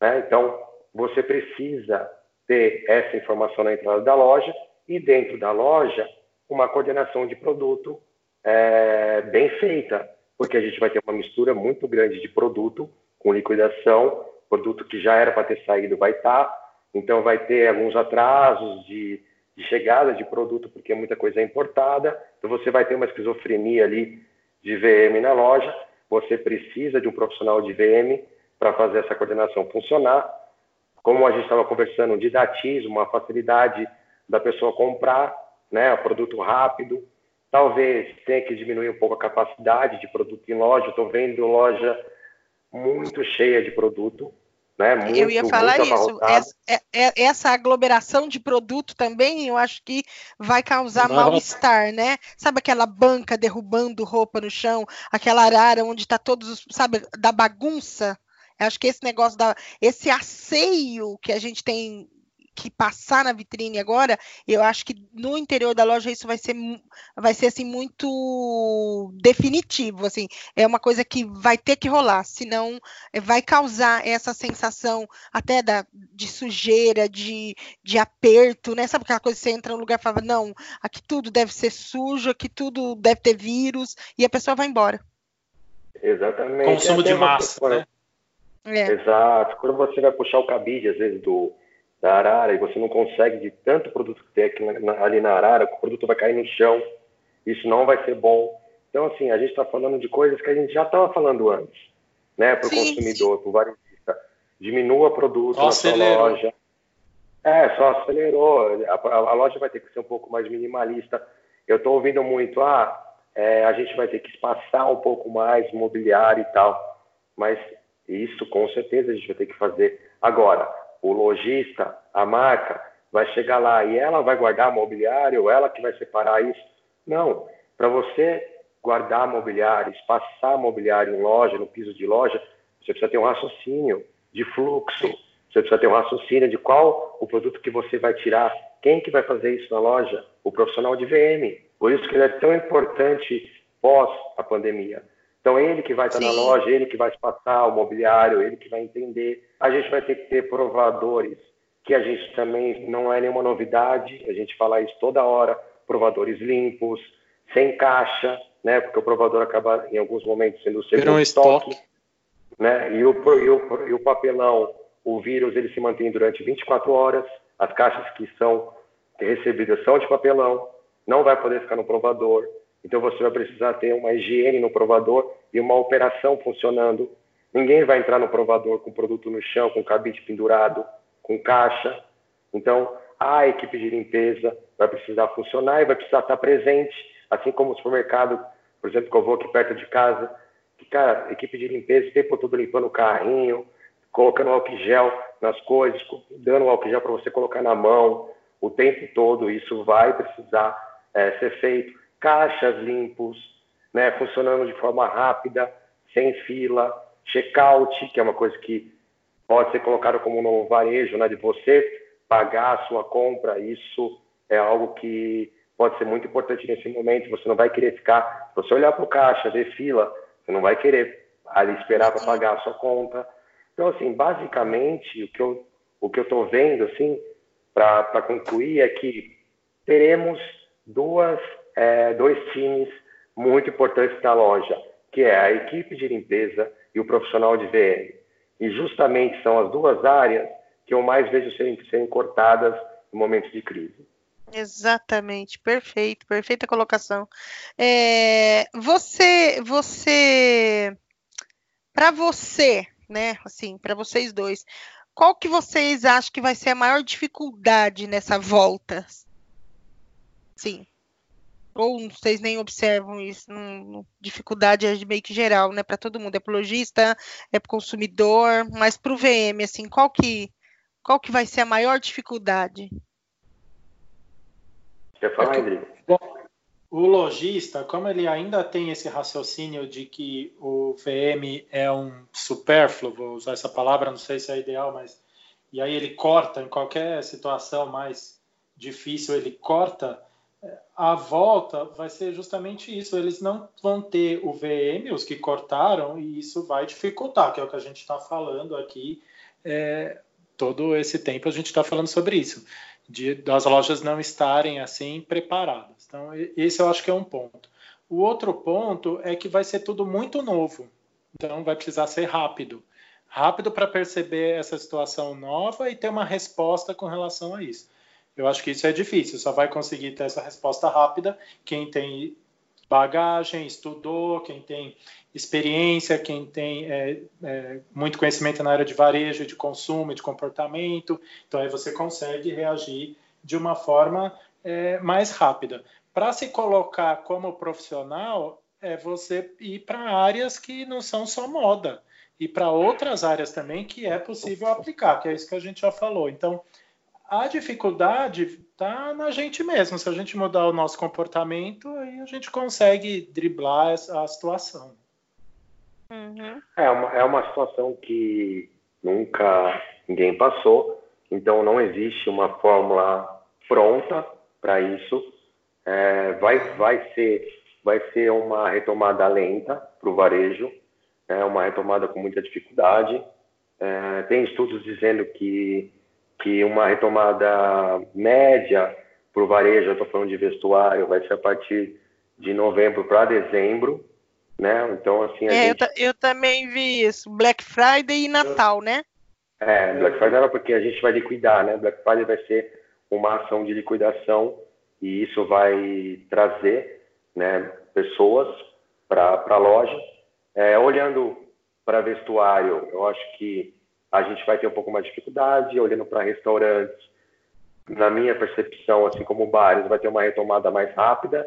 né? Então, você precisa ter essa informação na entrada da loja e dentro da loja uma coordenação de produto é, bem feita, porque a gente vai ter uma mistura muito grande de produto com liquidação, produto que já era para ter saído vai estar, tá, então vai ter alguns atrasos de, de chegada de produto, porque muita coisa é importada, então você vai ter uma esquizofrenia ali de VM na loja, você precisa de um profissional de VM para fazer essa coordenação funcionar. Como a gente estava conversando, um didatismo, uma facilidade da pessoa comprar, né, produto rápido. Talvez tenha que diminuir um pouco a capacidade de produto em loja. Estou vendo loja muito cheia de produto, né? Muito, eu ia falar isso. Essa, é, é, essa, aglomeração de produto também, eu acho que vai causar mal-estar, né? Sabe aquela banca derrubando roupa no chão, aquela arara onde está todos os, sabe, da bagunça? Eu acho que esse negócio da esse asseio que a gente tem que passar na vitrine agora, eu acho que no interior da loja isso vai ser, vai ser assim muito definitivo, assim, é uma coisa que vai ter que rolar, senão eh, vai causar essa sensação até da, de sujeira, de, de aperto, né? Sabe aquela coisa que você entra no lugar e fala, não, aqui tudo deve ser sujo, aqui tudo deve ter vírus, e a pessoa vai embora. Exatamente. Consumo de massa, né? É. Exato. Quando você vai puxar o cabide, às vezes, do, da arara e você não consegue de tanto produto que tem aqui na, ali na arara, o produto vai cair no chão, isso não vai ser bom. Então, assim, a gente está falando de coisas que a gente já estava falando antes, né, para o consumidor, para o varejista. Diminua produto só na sua loja. É, só acelerou. A, a, a, loja vai ter que ser um pouco mais minimalista. Eu estou ouvindo muito, ah, é, a gente vai ter que espaçar um pouco mais mobiliário e tal. Mas isso, com certeza, a gente vai ter que fazer. Agora, o lojista, a marca, vai chegar lá e ela vai guardar mobiliário, ou ela que vai separar isso. Não. Para você guardar mobiliário, espaçar mobiliário em loja, no piso de loja, você precisa ter um raciocínio de fluxo. Você precisa ter um raciocínio de qual o produto que você vai tirar. Quem que vai fazer isso na loja? O profissional de VM. Por isso que ele é tão importante pós a pandemia. Então, ele que vai estar Sim. na loja, ele que vai passar o mobiliário, ele que vai entender. A gente vai ter que ter provadores, que a gente também não é nenhuma novidade, a gente fala isso toda hora, provadores limpos, sem caixa, né? Porque o provador acaba, em alguns momentos, sendo o segundo estoque. estoque. Né? E, o, e, o, e o papelão, o vírus, ele se mantém durante 24 horas. As caixas que são recebidas são de papelão, não vai poder ficar no provador. Então você vai precisar ter uma higiene no provador e uma operação funcionando. Ninguém vai entrar no provador com produto no chão, com cabide pendurado, com caixa. Então a equipe de limpeza vai precisar funcionar e vai precisar estar presente, assim como o supermercado, por exemplo, que eu vou aqui perto de casa, que, cara, equipe de limpeza, o tempo todo limpando o carrinho, colocando álcool gel nas coisas, dando álcool gel para você colocar na mão o tempo todo, isso vai precisar é, ser feito caixas limpos, né, funcionando de forma rápida, sem fila, check-out, que é uma coisa que pode ser colocado como no varejo, né, de você pagar a sua compra, isso é algo que pode ser muito importante nesse momento, você não vai querer ficar, se você olhar para o caixa, ver fila, você não vai querer ali esperar para pagar a sua conta. Então, assim, basicamente, o que eu o que eu estou vendo, assim, para concluir, é que teremos duas é, dois times muito importantes da loja, que é a equipe de limpeza e o profissional de VM. E justamente são as duas áreas que eu mais vejo serem, serem cortadas no momento de crise. Exatamente, perfeito, perfeita colocação. É, você, você, para você, né, assim, para vocês dois, qual que vocês acham que vai ser a maior dificuldade nessa volta? Sim. Ou vocês nem observam isso? dificuldade é meio que geral, né? Para todo mundo. É para o lojista, é para o consumidor, mas para o VM, assim, qual que, qual que vai ser a maior dificuldade? Quer falar, Rodrigo? Bom, o lojista, como ele ainda tem esse raciocínio de que o VM é um supérfluo, vou usar essa palavra, não sei se é ideal, mas e aí ele corta em qualquer situação mais difícil, ele corta a volta vai ser justamente isso. Eles não vão ter o VM, os que cortaram, e isso vai dificultar, que é o que a gente está falando aqui. É, todo esse tempo a gente está falando sobre isso, de, das lojas não estarem assim preparadas. Então, esse eu acho que é um ponto. O outro ponto é que vai ser tudo muito novo, então vai precisar ser rápido. rápido para perceber essa situação nova e ter uma resposta com relação a isso. Eu acho que isso é difícil, só vai conseguir ter essa resposta rápida quem tem bagagem, estudou, quem tem experiência, quem tem é, é, muito conhecimento na área de varejo, de consumo, de comportamento. Então aí você consegue reagir de uma forma é, mais rápida. Para se colocar como profissional, é você ir para áreas que não são só moda e para outras áreas também que é possível aplicar, que é isso que a gente já falou. Então, a dificuldade está na gente mesmo. Se a gente mudar o nosso comportamento, aí a gente consegue driblar a situação. Uhum. É, uma, é uma situação que nunca ninguém passou, então não existe uma fórmula pronta para isso. É, vai, vai, ser, vai ser uma retomada lenta para o varejo, é uma retomada com muita dificuldade. É, tem estudos dizendo que que uma retomada média para o varejo, eu estou falando de vestuário, vai ser a partir de novembro para dezembro, né? Então, assim, é, gente... eu, eu, também vi isso, Black Friday e Natal, né? É, Black Friday era porque a gente vai liquidar, né? Black Friday vai ser uma ação de liquidação e isso vai trazer né, pessoas para a loja. É, olhando para vestuário, eu acho que a gente vai ter um pouco mais de dificuldade, olhando para restaurantes, na minha percepção, assim como bares, vai ter uma retomada mais rápida,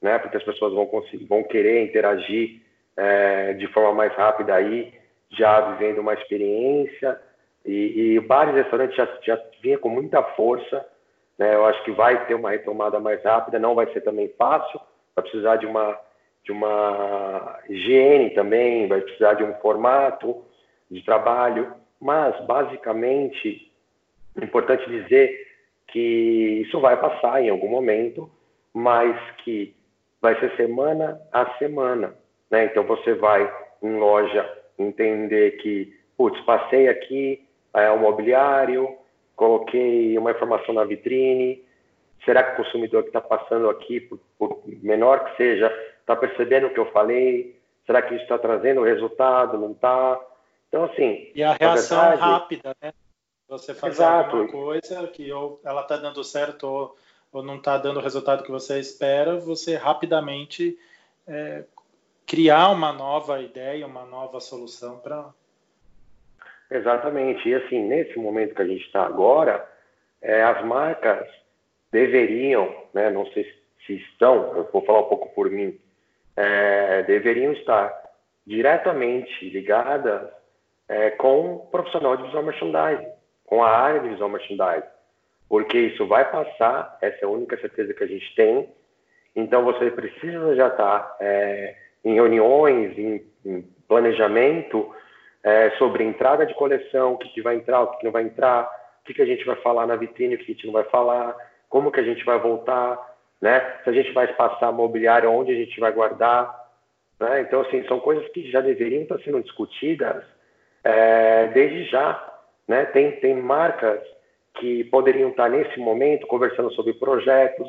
né? Porque as pessoas vão conseguir, vão querer interagir é, de forma mais rápida aí, já vivendo uma experiência. E, e bares e restaurantes já, já vinha com muita força, né? Eu acho que vai ter uma retomada mais rápida, não vai ser também fácil, vai precisar de uma de uma higiene também, vai precisar de um formato de trabalho. Mas, basicamente, é importante dizer que isso vai passar em algum momento, mas que vai ser semana a semana. Né? Então, você vai em loja entender que, putz, passei aqui é, o mobiliário, coloquei uma informação na vitrine, será que o consumidor que está passando aqui, por, por, menor que seja, está percebendo o que eu falei? Será que isso está trazendo resultado? Não está? Então, assim. E a reação verdade, rápida, né? Você fazer exato. alguma coisa que ou ela está dando certo ou, ou não está dando o resultado que você espera, você rapidamente é, criar uma nova ideia, uma nova solução para. Exatamente. E assim, nesse momento que a gente está agora, é, as marcas deveriam, né, não sei se estão, eu vou falar um pouco por mim, é, deveriam estar diretamente ligadas é, com o profissional de visual merchandising, com a área de visual merchandising, porque isso vai passar, essa é a única certeza que a gente tem. Então você precisa já estar é, em reuniões, em, em planejamento é, sobre entrada de coleção, o que, que vai entrar, o que, que não vai entrar, o que, que a gente vai falar na vitrine, o que a gente não vai falar, como que a gente vai voltar, né? Se a gente vai passar mobiliário, onde a gente vai guardar, né? Então, assim, são coisas que já deveriam estar sendo discutidas é, desde já. Né? Tem, tem marcas que poderiam estar nesse momento conversando sobre projetos,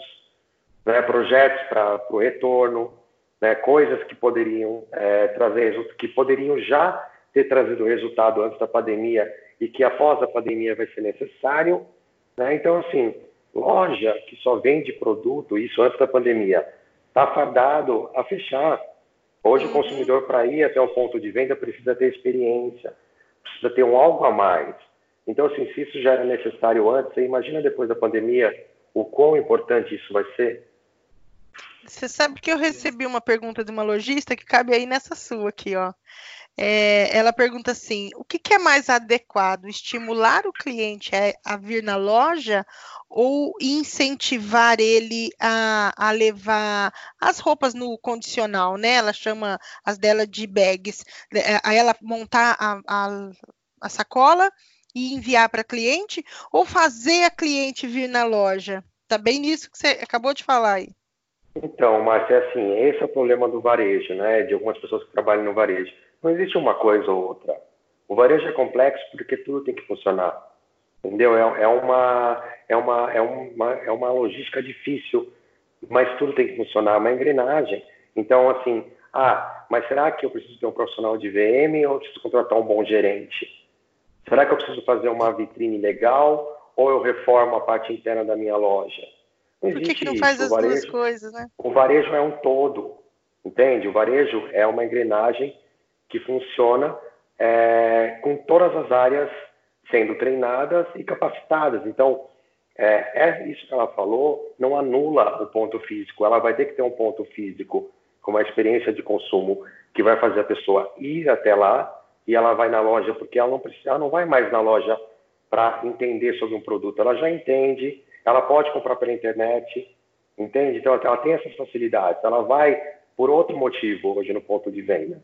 né? projetos para o retorno, né? coisas que poderiam é, trazer que poderiam já ter trazido resultado antes da pandemia e que após a pandemia vai ser necessário. Né? Então, assim, loja que só vende produto, isso antes da pandemia, está fadado a fechar. Hoje, o uhum. consumidor, para ir até o ponto de venda, precisa ter experiência, precisa ter um algo a mais. Então, assim, se isso já era necessário antes, imagina depois da pandemia o quão importante isso vai ser? Você sabe que eu recebi uma pergunta de uma lojista que cabe aí nessa sua aqui, ó. É, ela pergunta assim: o que, que, é mais adequado, estimular o cliente a, a, vir na loja ou incentivar ele a, a, levar as roupas no condicional, né? Ela chama as dela de bags, é, a ela montar a, a sacola e enviar para cliente ou fazer a cliente vir na loja? Tá bem nisso que você acabou de falar aí. Então, Márcia, é assim, esse é o problema do varejo, né? De algumas pessoas que trabalham no varejo não existe uma coisa ou outra. O varejo é complexo porque tudo tem que funcionar. Entendeu? É, é, uma, é, uma, é, uma, é uma logística difícil, mas tudo tem que funcionar, é uma engrenagem. Então, assim, Ah, mas será que eu preciso ter um profissional de VM ou preciso contratar um bom gerente? Será que eu preciso fazer uma vitrine legal ou eu reformo a parte interna da minha loja? Não Por que, que não faz as varejo, duas coisas, né? O varejo é um todo, entende? O varejo é uma engrenagem que funciona é, com todas as áreas sendo treinadas e capacitadas. Então, é, é, isso que ela falou não anula o ponto físico. Ela vai ter que ter um ponto físico com uma experiência de consumo que vai fazer a pessoa ir até lá e ela vai na loja porque ela não precisa, ela não vai mais na loja para entender sobre um produto. Ela já entende, ela pode comprar pela internet, entende? Então ela tem essas facilidades. Ela vai por outro motivo hoje no ponto de venda.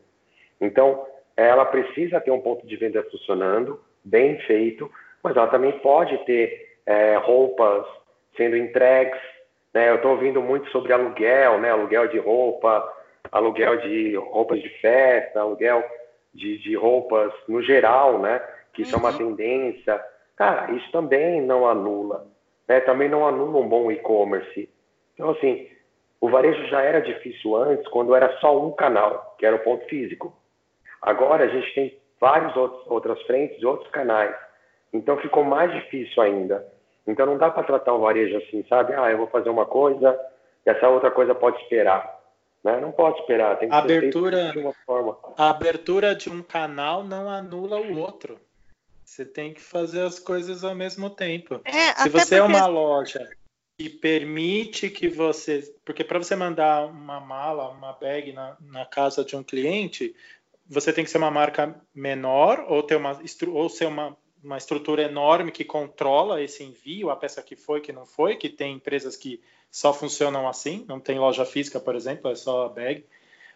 Então ela precisa ter um ponto de venda funcionando, bem feito, mas ela também pode ter é, roupas sendo entregues. Né? Eu estou ouvindo muito sobre aluguel, né? aluguel de roupa, aluguel de roupas de festa, aluguel de, de roupas no geral, né? que isso uhum. é uma uhum. tendência. Cara, isso também não anula. Né? Também não anula um bom e-commerce. Então, assim, o varejo já era difícil antes, quando era só um canal, que era o ponto físico. Agora a gente tem várias outras frentes e outros canais. Então ficou mais difícil ainda. Então não dá para tratar o varejo assim, sabe? Ah, eu vou fazer uma coisa e essa outra coisa pode esperar. Né? Não pode esperar, tem que a abertura, de uma forma. A abertura de um canal não anula o outro. Você tem que fazer as coisas ao mesmo tempo. É, Se você é porque... é uma loja que permite que você. Porque para você mandar uma mala, uma bag na, na casa de um cliente, você tem que ser uma marca menor ou ter uma ou ser uma, uma estrutura enorme que controla esse envio, a peça que foi, que não foi, que tem empresas que só funcionam assim, não tem loja física, por exemplo, é só a bag.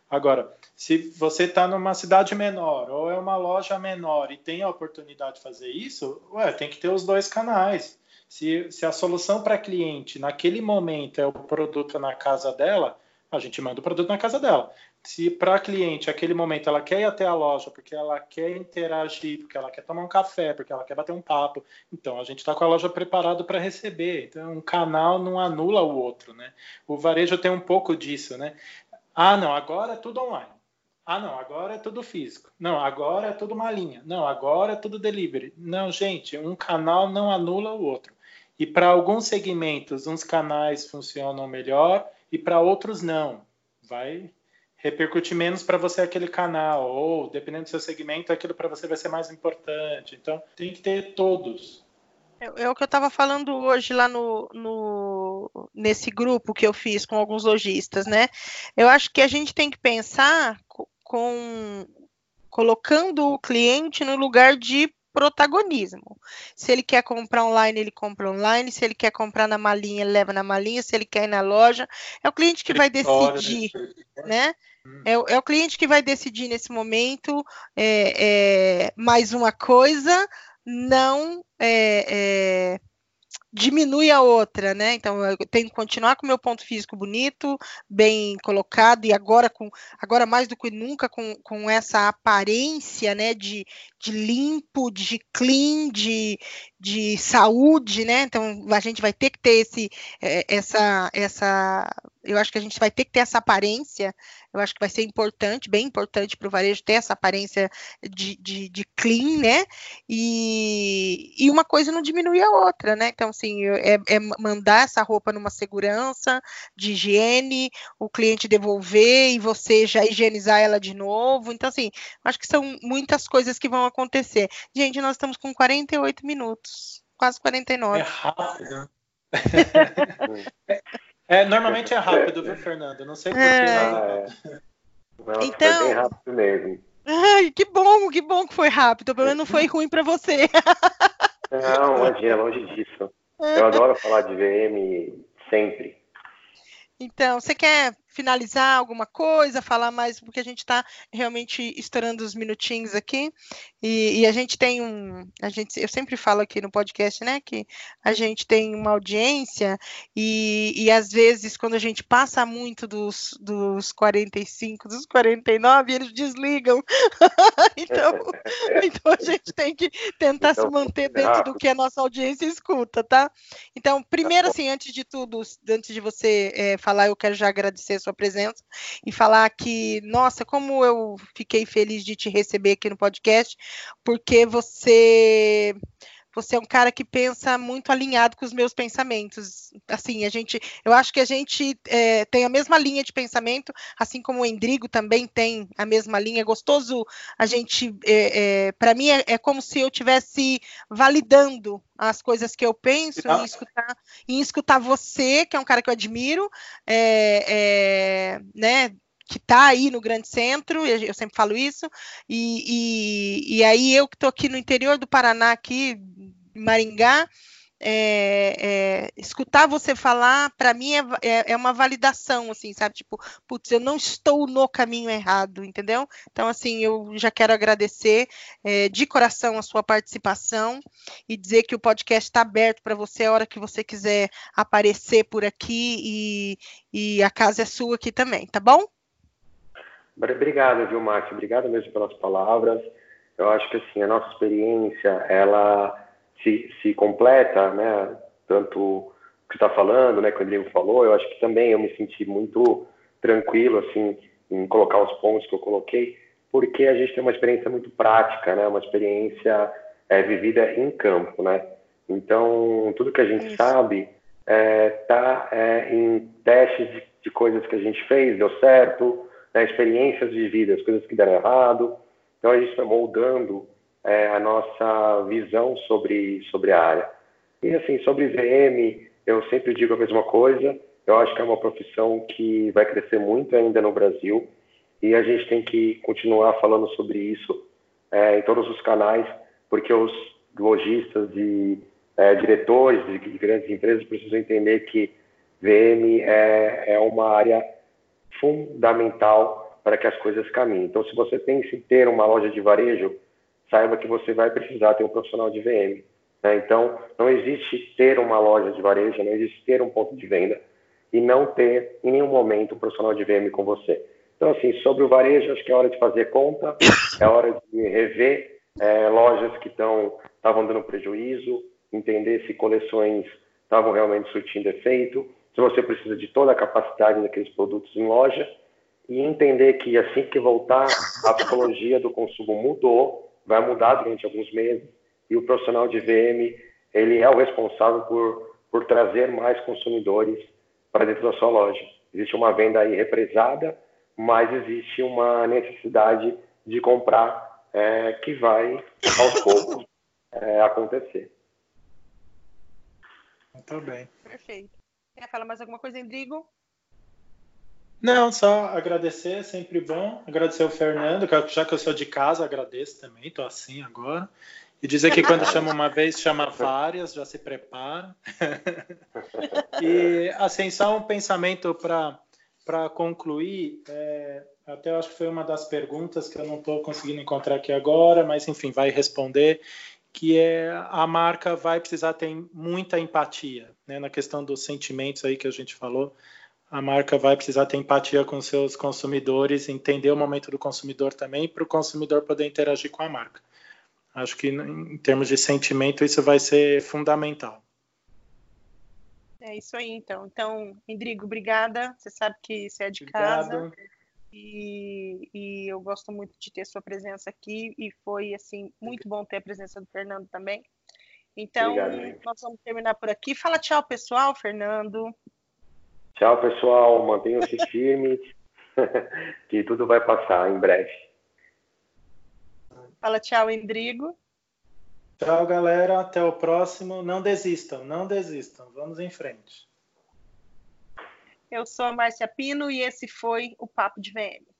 Agora, se você está numa cidade menor ou é uma loja menor e tem a oportunidade de fazer isso, ué, tem que ter os dois canais. Se, se a solução para cliente naquele momento é o produto na casa dela, a gente manda o produto na casa dela. Se para a cliente, aquele momento, ela quer ir até a loja porque ela quer interagir, porque ela quer tomar um café, porque ela quer bater um papo, então a gente está com a loja preparado para receber. Então, um canal não anula o outro, né? O varejo tem um pouco disso, né? Ah, não, agora é tudo online. Ah, não, agora é tudo físico. Não, agora é tudo uma linha. Não, agora é tudo delivery. Não, gente, um canal não anula o outro. E para alguns segmentos, uns canais funcionam melhor e para outros não. Vai repercutir menos para você aquele canal, ou dependendo do seu segmento, aquilo para você vai ser mais importante. Então, tem que ter todos. É, é o que eu estava falando hoje lá no, no, nesse grupo que eu fiz com alguns lojistas, né? Eu acho que a gente tem que pensar com colocando o cliente no lugar de protagonismo. Se ele quer comprar online, ele compra online. Se ele quer comprar na malinha, ele leva na malinha. Se ele quer ir na loja, é o cliente que vai decidir, né? É, é o cliente que vai decidir nesse momento. É, é mais uma coisa, não é, é diminui a outra, né? Então eu tenho que continuar com o meu ponto físico bonito, bem colocado e agora com agora mais do que nunca com, com essa aparência, né, de, de limpo, de clean, de, de saúde, né? Então a gente vai ter que ter esse é, essa essa eu acho que a gente vai ter que ter essa aparência eu acho que vai ser importante, bem importante para o varejo ter essa aparência de, de, de clean, né? E, e, uma coisa não diminui a outra, né? Então, assim, é, é, mandar essa roupa numa segurança de higiene, o cliente devolver e você já higienizar ela de novo. Então, assim, acho que são muitas coisas que vão acontecer. Gente, nós estamos com 48 minutos, quase 49. É rápido. (laughs) É, normalmente é rápido, viu, Fernando? Não sei porquê. É... Ah, é. então... Foi bem rápido mesmo. Ai, que bom, que bom que foi rápido. Pelo menos não foi ruim para você. Não, imagina, longe disso. Eu adoro falar de VM sempre. Então, você quer finalizar alguma coisa, falar mais, porque a gente está realmente estourando os minutinhos aqui, e, e, a gente tem um, a gente, eu sempre falo aqui no podcast, né, que a gente tem uma audiência, e, e às vezes quando a gente passa muito dos, dos 45, dos 49, eles desligam, (laughs) então, (laughs) então a gente tem que tentar então, se manter dentro do que a nossa audiência escuta, tá? Então, primeiro tá assim, antes de tudo, antes de você é, falar, eu quero já agradecer sua presença e falar que, nossa, como eu fiquei feliz de te receber aqui no podcast, porque você você é um cara que pensa muito alinhado com os meus pensamentos. Assim, a gente, eu acho que a gente é, tem a mesma linha de pensamento, assim como o Endrigo também tem a mesma linha. É gostoso a gente, é, é, para mim é, é, como se eu tivesse validando as coisas que eu penso ah. em escutar, em escutar você, que é um cara que eu admiro, é, é, né? Que está aí no grande centro, eu sempre falo isso, e, e, e aí eu que estou aqui no interior do Paraná, aqui, Maringá, é, é, escutar você falar, para mim, é, é, é, uma validação, assim, sabe? Tipo, putz, eu não estou no caminho errado, entendeu? Então, assim, eu já quero agradecer é, de coração a sua participação e dizer que o podcast está aberto para você a hora que você quiser aparecer por aqui e, e a casa é sua aqui também, tá bom? Obrigado, viu, Márcio? Obrigado mesmo pelas palavras. Eu acho que assim a nossa experiência ela se, se completa, né? Tanto o que está falando, né? Que o Rodrigo falou. Eu acho que também eu me senti muito tranquilo assim em colocar os pontos que eu coloquei, porque a gente tem uma experiência muito prática, né? Uma experiência é, vivida em campo, né? Então tudo que a gente Isso. sabe está é, é, em testes de, de coisas que a gente fez, deu certo né, experiências vividas, coisas que deram errado. Então a gente vai moldando é, a nossa visão sobre, sobre a área. E assim, sobre VM, eu sempre digo a mesma coisa. Eu acho que é uma profissão que vai crescer muito ainda no Brasil e a gente tem que continuar falando sobre isso é, em todos os canais, porque os lojistas e é, diretores de grandes empresas precisam entender que VM é, é uma área fundamental para que as coisas caminhem. Então, se você pensa em ter uma loja de varejo, saiba que você vai precisar ter um profissional de VM. Né? Então, não existe ter uma loja de varejo, não existe ter um ponto de venda e não ter em nenhum momento um profissional de VM com você. Então, assim, sobre o varejo, acho que é hora de fazer conta, é hora de rever é, lojas que estavam dando prejuízo, entender se coleções estavam realmente surtindo efeito, se você precisa de toda a capacidade daqueles produtos em loja e entender que assim que voltar, a psicologia do consumo mudou, vai mudar durante alguns meses e o profissional de VM ele é o responsável por, por trazer mais consumidores para dentro da sua loja. Existe uma venda aí represada, mas existe uma necessidade de comprar é, que vai aos poucos é, acontecer. Muito bem. Perfeito. Quer falar mais alguma coisa, Endrigo? Não, só agradecer, é sempre bom. Agradecer ao Fernando, já que eu sou de casa, agradeço também, estou assim agora. E dizer que quando chama uma vez, chama várias, já se prepara. (laughs) e, assim, só um pensamento para concluir. É, até acho que foi uma das perguntas que eu não estou conseguindo encontrar aqui agora, mas enfim, vai responder que é a marca vai precisar ter muita empatia, né? Na questão dos sentimentos aí que a gente falou, a marca vai precisar ter empatia com seus consumidores, entender o momento do consumidor também, para o consumidor poder interagir com a marca. Acho que em termos de sentimento isso vai ser fundamental. É isso aí, então. Então, Indrigo, obrigada. Você sabe que você é de Obrigado. casa. E, e, eu gosto muito de ter sua presença aqui e foi assim muito bom ter a presença do Fernando também. Então, Obrigado, nós vamos terminar por aqui. Fala tchau, pessoal, Fernando. Tchau, pessoal. Mantenham-se (laughs) firmes, (laughs) que tudo vai passar em breve. Fala tchau, Endrigo. Tchau, galera. Até o próximo. Não desistam, não desistam. Vamos em frente. Eu sou a Márcia Pino e esse foi o Papo de VM.